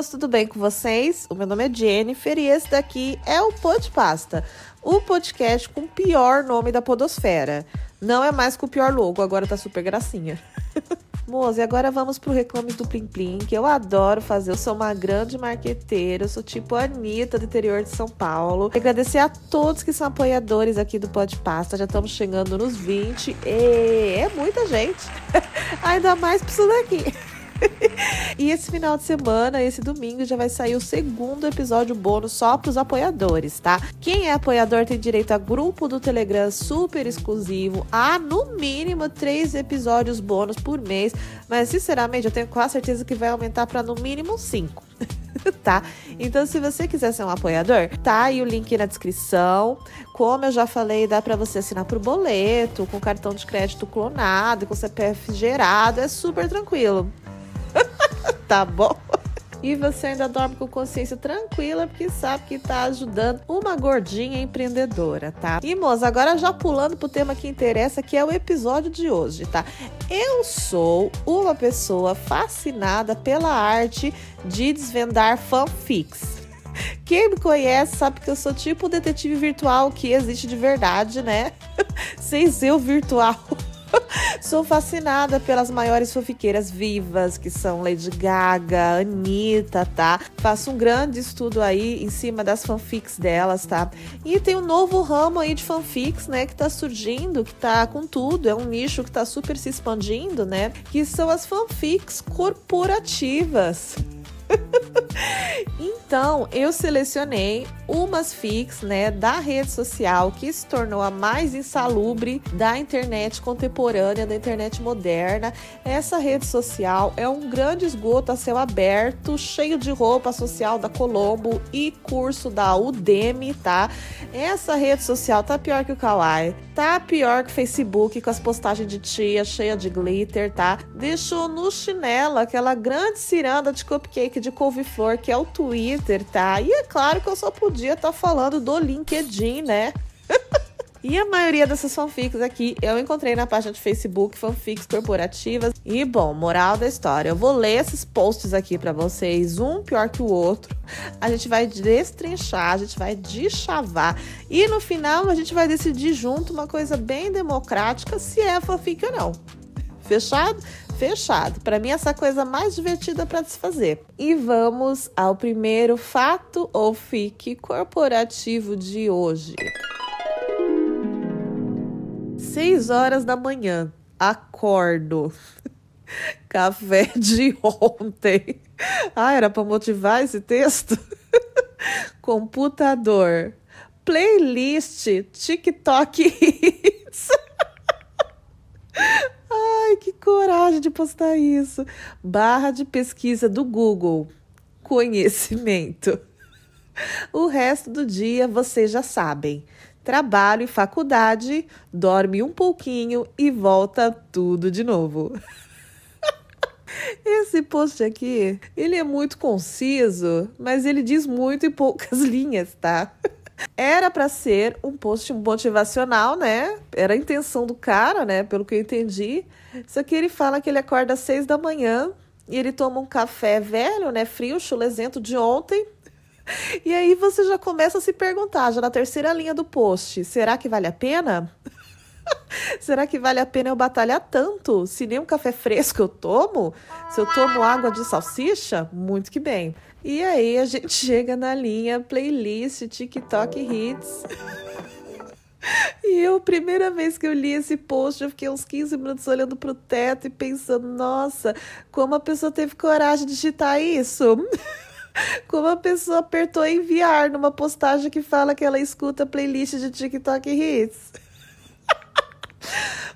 pessoas, tudo bem com vocês? O meu nome é Jennifer e esse daqui é o Podpasta, o podcast com o pior nome da podosfera. Não é mais com o pior logo, agora tá super gracinha. Moça, e agora vamos pro Reclames do Plim Plim, que eu adoro fazer. Eu sou uma grande marqueteira, eu sou tipo Anitta do interior de São Paulo. Agradecer a todos que são apoiadores aqui do Podpasta, já estamos chegando nos 20. E é muita gente. Ainda mais pra isso daqui. e esse final de semana, esse domingo, já vai sair o segundo episódio bônus só para os apoiadores, tá? Quem é apoiador tem direito a grupo do Telegram super exclusivo, a no mínimo três episódios bônus por mês, mas sinceramente eu tenho quase certeza que vai aumentar para no mínimo cinco. tá? Então, se você quiser ser um apoiador, tá aí o link na descrição. Como eu já falei, dá para você assinar por boleto, com cartão de crédito clonado, com CPF gerado, é super tranquilo. Tá bom? E você ainda dorme com consciência tranquila, porque sabe que tá ajudando uma gordinha empreendedora, tá? E, moça, agora já pulando pro tema que interessa, que é o episódio de hoje, tá? Eu sou uma pessoa fascinada pela arte de desvendar fanfics. Quem me conhece sabe que eu sou tipo o detetive virtual que existe de verdade, né? Sem ser o virtual. Sou fascinada pelas maiores fofiqueiras vivas, que são Lady Gaga, Anitta, tá? Faço um grande estudo aí em cima das fanfics delas, tá? E tem um novo ramo aí de fanfics, né, que tá surgindo, que tá com tudo, é um nicho que tá super se expandindo, né? Que são as fanfics corporativas. então, eu selecionei umas fics, né, da rede social que se tornou a mais insalubre da internet contemporânea, da internet moderna. Essa rede social é um grande esgoto a céu aberto, cheio de roupa social da Colombo e curso da Udemy, tá? Essa rede social tá pior que o Kawaii, tá pior que o Facebook com as postagens de tia cheia de glitter, tá? Deixou no chinelo aquela grande ciranda de cupcake de couve-flor que é o Twitter, tá? E é claro que eu só podia estar tá falando do LinkedIn, né? E a maioria dessas fanfics aqui eu encontrei na página de Facebook, fanfics corporativas. E bom, moral da história, eu vou ler esses posts aqui para vocês, um pior que o outro. A gente vai destrinchar, a gente vai deschavar. E no final a gente vai decidir junto uma coisa bem democrática se é fanfic ou não. Fechado? Fechado. Para mim, essa coisa mais divertida para se fazer. E vamos ao primeiro fato ou fique corporativo de hoje. 6 horas da manhã. Acordo. Café de ontem. Ah, era para motivar esse texto? Computador. Playlist TikTok Hits. De postar isso. Barra de pesquisa do Google. Conhecimento. O resto do dia vocês já sabem. Trabalho e faculdade, dorme um pouquinho e volta tudo de novo. Esse post aqui, ele é muito conciso, mas ele diz muito em poucas linhas, tá? Era para ser um post motivacional, né? Era a intenção do cara, né? Pelo que eu entendi. Só que ele fala que ele acorda às seis da manhã e ele toma um café velho, né? Frio, chulezento de ontem. E aí você já começa a se perguntar, já na terceira linha do post, será que vale a pena? Será que vale a pena eu batalhar tanto? Se nem um café fresco eu tomo? Se eu tomo água de salsicha? Muito que bem. E aí a gente chega na linha playlist TikTok Hits. E eu, primeira vez que eu li esse post, eu fiquei uns 15 minutos olhando pro teto e pensando, nossa, como a pessoa teve coragem de digitar isso? Como a pessoa apertou enviar numa postagem que fala que ela escuta playlist de TikTok Hits?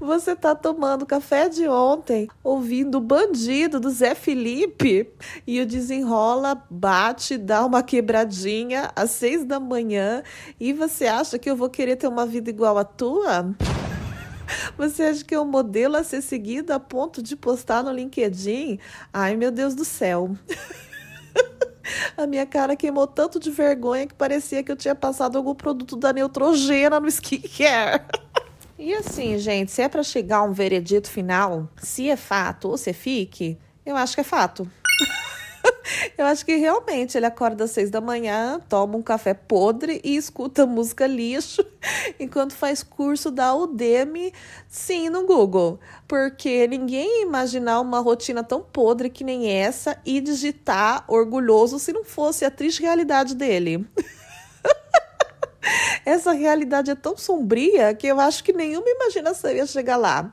Você tá tomando café de ontem, ouvindo o bandido do Zé Felipe e o desenrola, bate, dá uma quebradinha às seis da manhã e você acha que eu vou querer ter uma vida igual a tua? Você acha que é um modelo a ser seguido a ponto de postar no LinkedIn? Ai, meu Deus do céu. A minha cara queimou tanto de vergonha que parecia que eu tinha passado algum produto da Neutrogena no skincare. E assim, gente, se é para chegar a um veredito final, se é fato ou se é fique, eu acho que é fato. Eu acho que realmente ele acorda às seis da manhã, toma um café podre e escuta música lixo enquanto faz curso da Udemy, sim, no Google. Porque ninguém ia imaginar uma rotina tão podre que nem essa e digitar orgulhoso se não fosse a triste realidade dele. Essa realidade é tão sombria que eu acho que nenhuma imaginação ia chegar lá.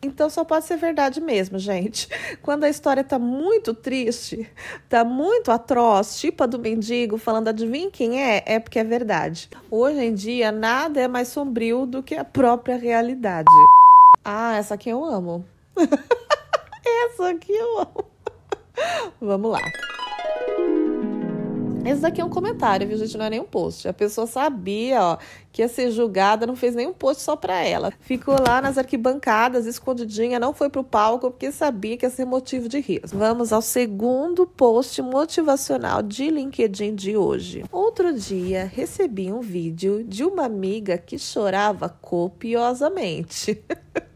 Então só pode ser verdade mesmo, gente. Quando a história tá muito triste, tá muito atroz, tipo a do mendigo falando adivinha quem é, é porque é verdade. Hoje em dia nada é mais sombrio do que a própria realidade. Ah, essa aqui eu amo. essa aqui eu amo. Vamos lá. Esse daqui é um comentário, viu, gente? Não é nem um post. A pessoa sabia, ó, que ia ser julgada, não fez nenhum post só pra ela. Ficou lá nas arquibancadas, escondidinha, não foi pro palco, porque sabia que ia ser motivo de riso. Vamos ao segundo post motivacional de LinkedIn de hoje. Outro dia, recebi um vídeo de uma amiga que chorava copiosamente.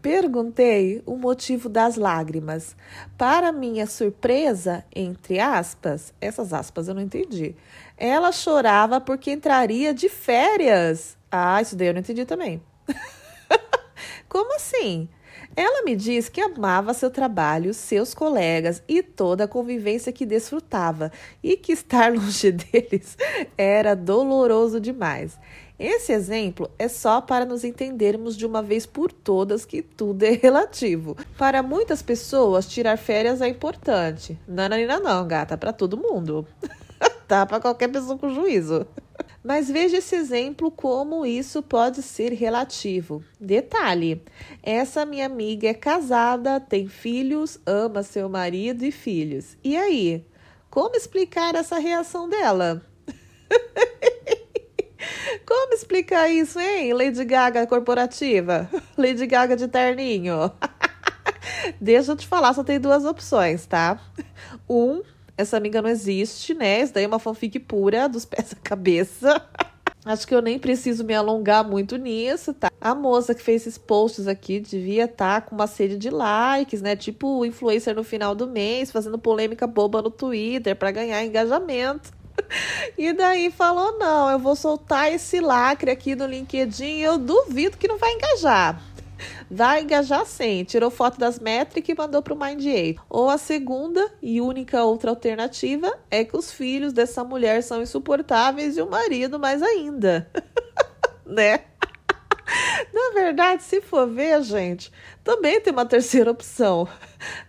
Perguntei o motivo das lágrimas. Para minha surpresa, entre aspas, essas aspas eu não entendi. Ela chorava porque entraria de férias. Ah, isso daí eu não entendi também. Como assim? Ela me disse que amava seu trabalho, seus colegas e toda a convivência que desfrutava e que estar longe deles era doloroso demais. Esse exemplo é só para nos entendermos de uma vez por todas que tudo é relativo. Para muitas pessoas, tirar férias é importante. Nananina não, gata, para todo mundo. tá para qualquer pessoa com juízo. Mas veja esse exemplo como isso pode ser relativo. Detalhe: essa minha amiga é casada, tem filhos, ama seu marido e filhos. E aí? Como explicar essa reação dela? Como explicar isso, hein? Lady Gaga corporativa? Lady Gaga de terninho? Deixa eu te falar, só tem duas opções, tá? Um, essa amiga não existe, né? Isso daí é uma fanfic pura, dos pés à cabeça. Acho que eu nem preciso me alongar muito nisso, tá? A moça que fez esses posts aqui devia estar tá com uma sede de likes, né? Tipo influencer no final do mês, fazendo polêmica boba no Twitter para ganhar engajamento. E daí falou: não, eu vou soltar esse lacre aqui no LinkedIn eu duvido que não vai engajar. Vai engajar sim. Tirou foto das métricas e mandou para o Mind 8. Ou a segunda e única outra alternativa é que os filhos dessa mulher são insuportáveis e o marido mais ainda. né? Na verdade, se for ver, gente, também tem uma terceira opção.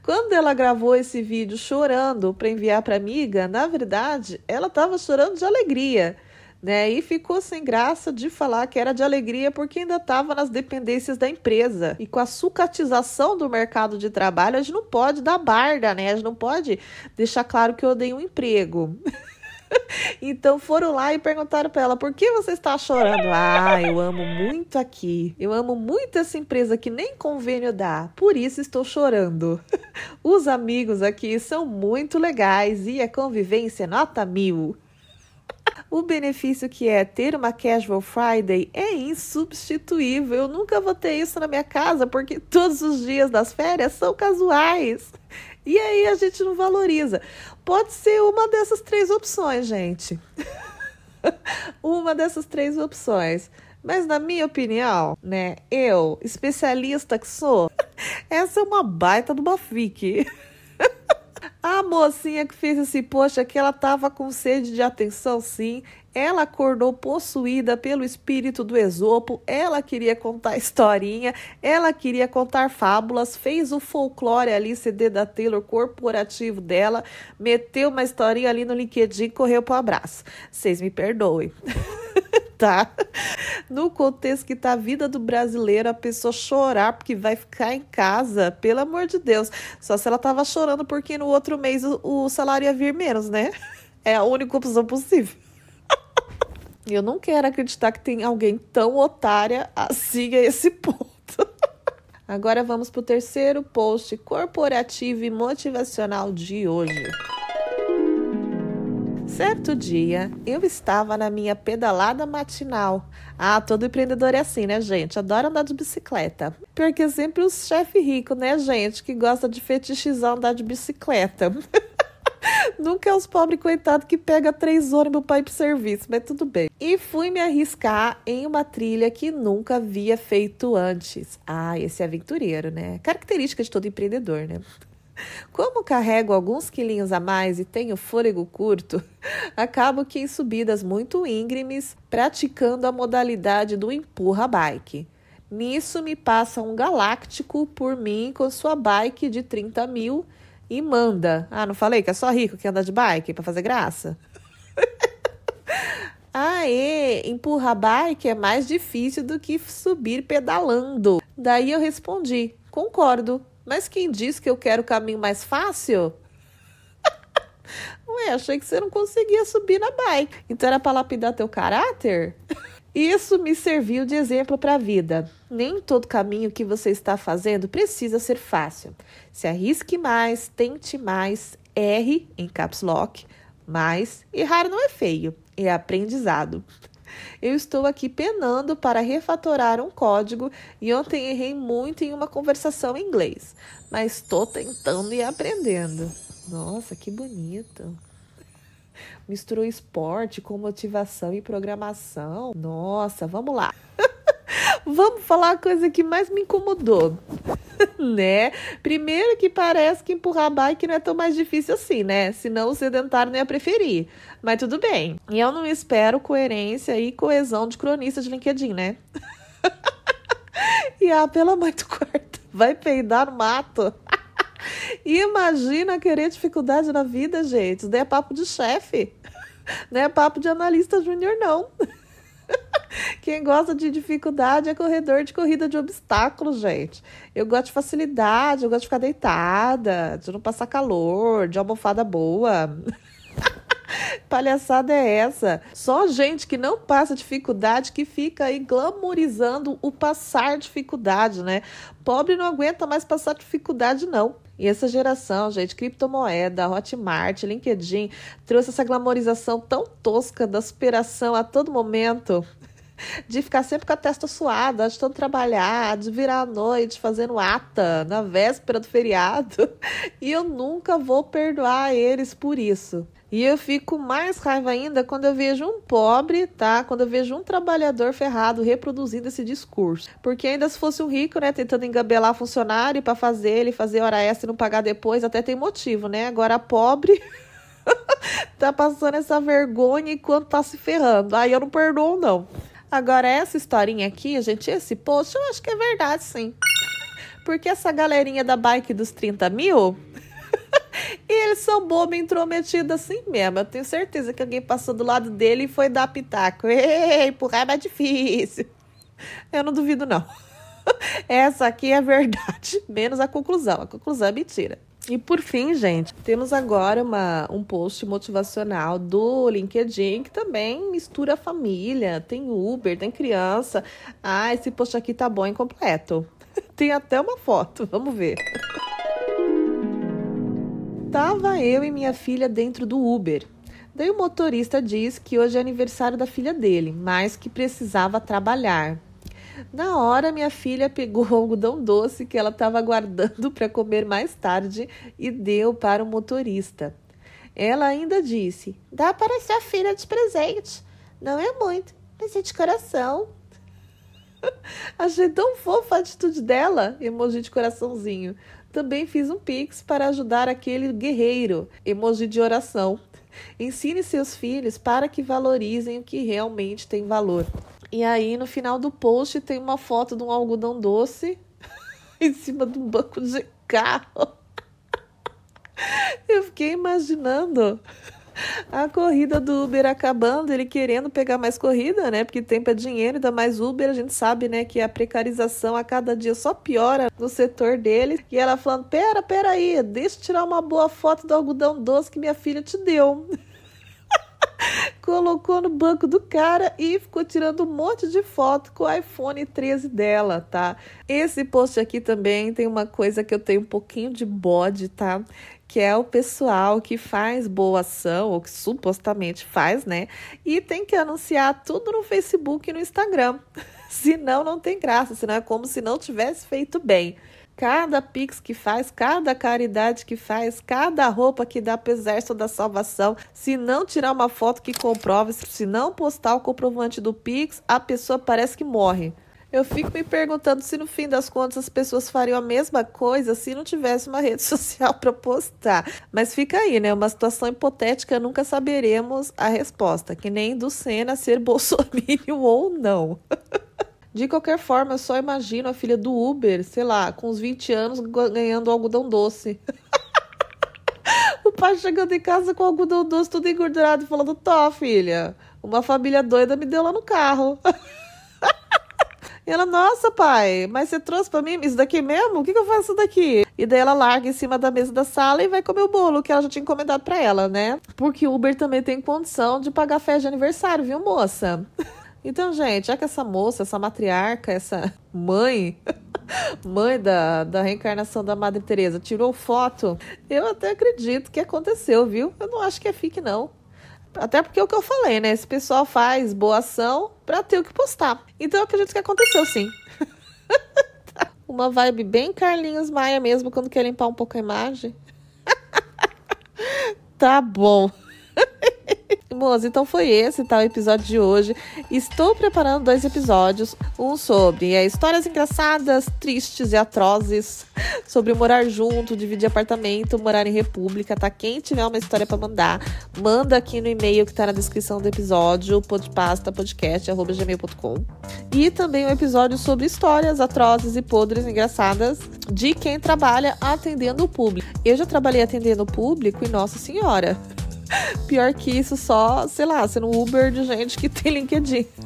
Quando ela gravou esse vídeo chorando para enviar para amiga, na verdade, ela estava chorando de alegria. Né? E ficou sem graça de falar que era de alegria porque ainda estava nas dependências da empresa. E com a sucatização do mercado de trabalho, a gente não pode dar barda, né? A gente não pode deixar claro que eu odeio um emprego. então foram lá e perguntaram para ela: por que você está chorando? Ah, eu amo muito aqui. Eu amo muito essa empresa que nem convênio dá. Por isso estou chorando. Os amigos aqui são muito legais e a convivência nota mil. O benefício que é ter uma Casual Friday é insubstituível. Eu nunca vou ter isso na minha casa porque todos os dias das férias são casuais. E aí a gente não valoriza. Pode ser uma dessas três opções, gente. uma dessas três opções. Mas na minha opinião, né, eu, especialista que sou, essa é uma baita de uma. A mocinha que fez esse post aqui, ela tava com sede de atenção, sim. Ela acordou possuída pelo espírito do Esopo. Ela queria contar historinha, ela queria contar fábulas, fez o folclore ali, CD da Taylor corporativo dela, meteu uma historinha ali no LinkedIn e correu pro abraço. Vocês me perdoem. tá? No contexto que tá a vida do brasileiro, a pessoa chorar porque vai ficar em casa, pelo amor de Deus. Só se ela tava chorando porque no outro mês o, o salário ia vir menos, né? É a única opção possível. Eu não quero acreditar que tem alguém tão otária assim a esse ponto. Agora vamos para o terceiro post corporativo e motivacional de hoje. Certo dia, eu estava na minha pedalada matinal. Ah, todo empreendedor é assim, né, gente? Adora andar de bicicleta. Porque é sempre os chefe rico, né, gente, que gosta de fetichizar andar de bicicleta. Nunca é os pobres coitados que pega três ônibus para ir pro serviço, mas tudo bem. E fui me arriscar em uma trilha que nunca havia feito antes. Ah, esse é aventureiro, né? Característica de todo empreendedor, né? Como carrego alguns quilinhos a mais e tenho fôlego curto, acabo que em subidas muito íngremes, praticando a modalidade do empurra bike. Nisso me passa um galáctico por mim com sua bike de 30 mil e manda. Ah, não falei que é só rico que anda de bike para fazer graça? Aê, empurrar bike é mais difícil do que subir pedalando. Daí eu respondi: concordo, mas quem disse que eu quero o caminho mais fácil? Ué, achei que você não conseguia subir na bike. Então era para lapidar teu caráter? Isso me serviu de exemplo para a vida. Nem todo caminho que você está fazendo precisa ser fácil. Se arrisque mais, tente mais, erre em caps lock, mas errar não é feio, é aprendizado. Eu estou aqui penando para refatorar um código e ontem errei muito em uma conversação em inglês, mas estou tentando e aprendendo. Nossa, que bonito misturou esporte com motivação e programação. Nossa, vamos lá. vamos falar a coisa que mais me incomodou. né? Primeiro que parece que empurrar bike não é tão mais difícil assim, né? Senão o sedentário não ia preferir. Mas tudo bem. E eu não espero coerência e coesão de cronista de LinkedIn, né? e ah, pela mãe do quarto, vai peidar no mato. Imagina querer dificuldade na vida, gente. Isso daí é papo de chefe. Não é papo de analista júnior, não. Quem gosta de dificuldade é corredor de corrida de obstáculos, gente. Eu gosto de facilidade, eu gosto de ficar deitada, de não passar calor, de almofada boa. Palhaçada é essa? Só gente que não passa dificuldade que fica aí glamorizando o passar dificuldade, né? Pobre não aguenta mais passar dificuldade, não. E essa geração, gente, criptomoeda, Hotmart, LinkedIn, trouxe essa glamorização tão tosca da superação a todo momento de ficar sempre com a testa suada, de tanto trabalhar, de virar à noite fazendo ata na véspera do feriado. E eu nunca vou perdoar eles por isso. E eu fico mais raiva ainda quando eu vejo um pobre, tá? Quando eu vejo um trabalhador ferrado reproduzindo esse discurso. Porque ainda se fosse um rico, né, tentando engabelar funcionário para fazer ele fazer hora extra e não pagar depois, até tem motivo, né? Agora pobre tá passando essa vergonha enquanto tá se ferrando. Aí eu não perdoo, não. Agora, essa historinha aqui, gente, esse post, eu acho que é verdade, sim. Porque essa galerinha da bike dos 30 mil eles são bobo intrometido assim mesmo. Eu tenho certeza que alguém passou do lado dele e foi dar pitaco. Ei, empurrar é mais difícil. Eu não duvido, não. Essa aqui é a verdade, menos a conclusão. A conclusão é mentira. E por fim, gente, temos agora uma, um post motivacional do LinkedIn que também mistura a família, tem Uber, tem criança. Ah, esse post aqui tá bom e completo. Tem até uma foto, vamos ver. Tava eu e minha filha dentro do Uber. Daí o motorista diz que hoje é aniversário da filha dele, mas que precisava trabalhar. Na hora, minha filha pegou o algodão doce que ela estava guardando para comer mais tarde e deu para o motorista. Ela ainda disse: Dá para sua filha de presente. Não é muito, mas é de coração. Achei tão fofa a atitude dela, emoji de coraçãozinho. Também fiz um pix para ajudar aquele guerreiro, emoji de oração. Ensine seus filhos para que valorizem o que realmente tem valor. E aí, no final do post, tem uma foto de um algodão doce em cima de um banco de carro. Eu fiquei imaginando a corrida do Uber acabando, ele querendo pegar mais corrida, né? Porque tempo é dinheiro, ainda mais Uber, a gente sabe, né, que a precarização a cada dia só piora no setor dele. E ela falando: pera, pera aí, deixa eu tirar uma boa foto do algodão doce que minha filha te deu. colocou no banco do cara e ficou tirando um monte de foto com o iPhone 13 dela, tá? Esse post aqui também tem uma coisa que eu tenho um pouquinho de bode, tá? Que é o pessoal que faz boa ação, ou que supostamente faz, né? E tem que anunciar tudo no Facebook e no Instagram. senão não tem graça, senão é como se não tivesse feito bem. Cada pix que faz, cada caridade que faz, cada roupa que dá pro exército da salvação. Se não tirar uma foto que comprove, se não postar o comprovante do pix, a pessoa parece que morre. Eu fico me perguntando se no fim das contas as pessoas fariam a mesma coisa se não tivesse uma rede social para postar. Mas fica aí, né? Uma situação hipotética, nunca saberemos a resposta. Que nem do Senna ser bolsominion ou não. De qualquer forma, eu só imagino a filha do Uber, sei lá, com uns 20 anos ganhando algodão doce. o pai chegando em casa com algodão doce tudo engordurado e falando: Tó, filha, uma família doida me deu lá no carro. E ela, nossa, pai, mas você trouxe para mim isso daqui mesmo? O que, que eu faço daqui? E daí ela larga em cima da mesa da sala e vai comer o bolo que ela já tinha encomendado para ela, né? Porque o Uber também tem condição de pagar festa de aniversário, viu, moça? Então, gente, já que essa moça, essa matriarca, essa mãe, mãe da, da reencarnação da Madre Teresa, tirou foto, eu até acredito que aconteceu, viu? Eu não acho que é fique, não. Até porque é o que eu falei, né? Esse pessoal faz boa ação pra ter o que postar. Então eu acredito que aconteceu sim. Uma vibe bem Carlinhos Maia mesmo, quando quer limpar um pouco a imagem. tá bom. Moça, então foi esse tá, o episódio de hoje. Estou preparando dois episódios. Um sobre é, histórias engraçadas, tristes e atrozes. Sobre morar junto, dividir apartamento, morar em república, tá? Quem tiver uma história para mandar, manda aqui no e-mail que tá na descrição do episódio, podpastapodcast.gmail.com. E também um episódio sobre histórias atrozes e podres engraçadas de quem trabalha atendendo o público. Eu já trabalhei atendendo o público e, nossa senhora, Pior que isso, só, sei lá, sendo Uber de gente que tem LinkedIn.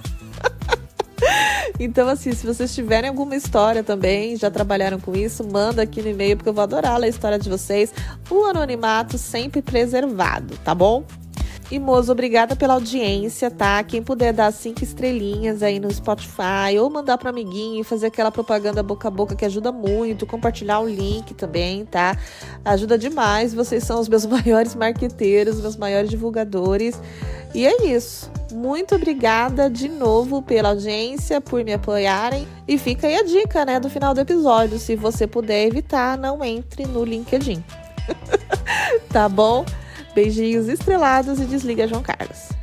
Então, assim, se vocês tiverem alguma história também, já trabalharam com isso, manda aqui no e-mail, porque eu vou adorar ler a história de vocês. O anonimato sempre preservado, tá bom? E, moço, obrigada pela audiência, tá? Quem puder dar cinco estrelinhas aí no Spotify ou mandar para amiguinho e fazer aquela propaganda boca a boca que ajuda muito, compartilhar o link também, tá? Ajuda demais. Vocês são os meus maiores marqueteiros, meus maiores divulgadores. E é isso. Muito obrigada de novo pela audiência, por me apoiarem. E fica aí a dica, né, do final do episódio. Se você puder evitar, não entre no LinkedIn. tá bom? Beijinhos estrelados e desliga João Carlos.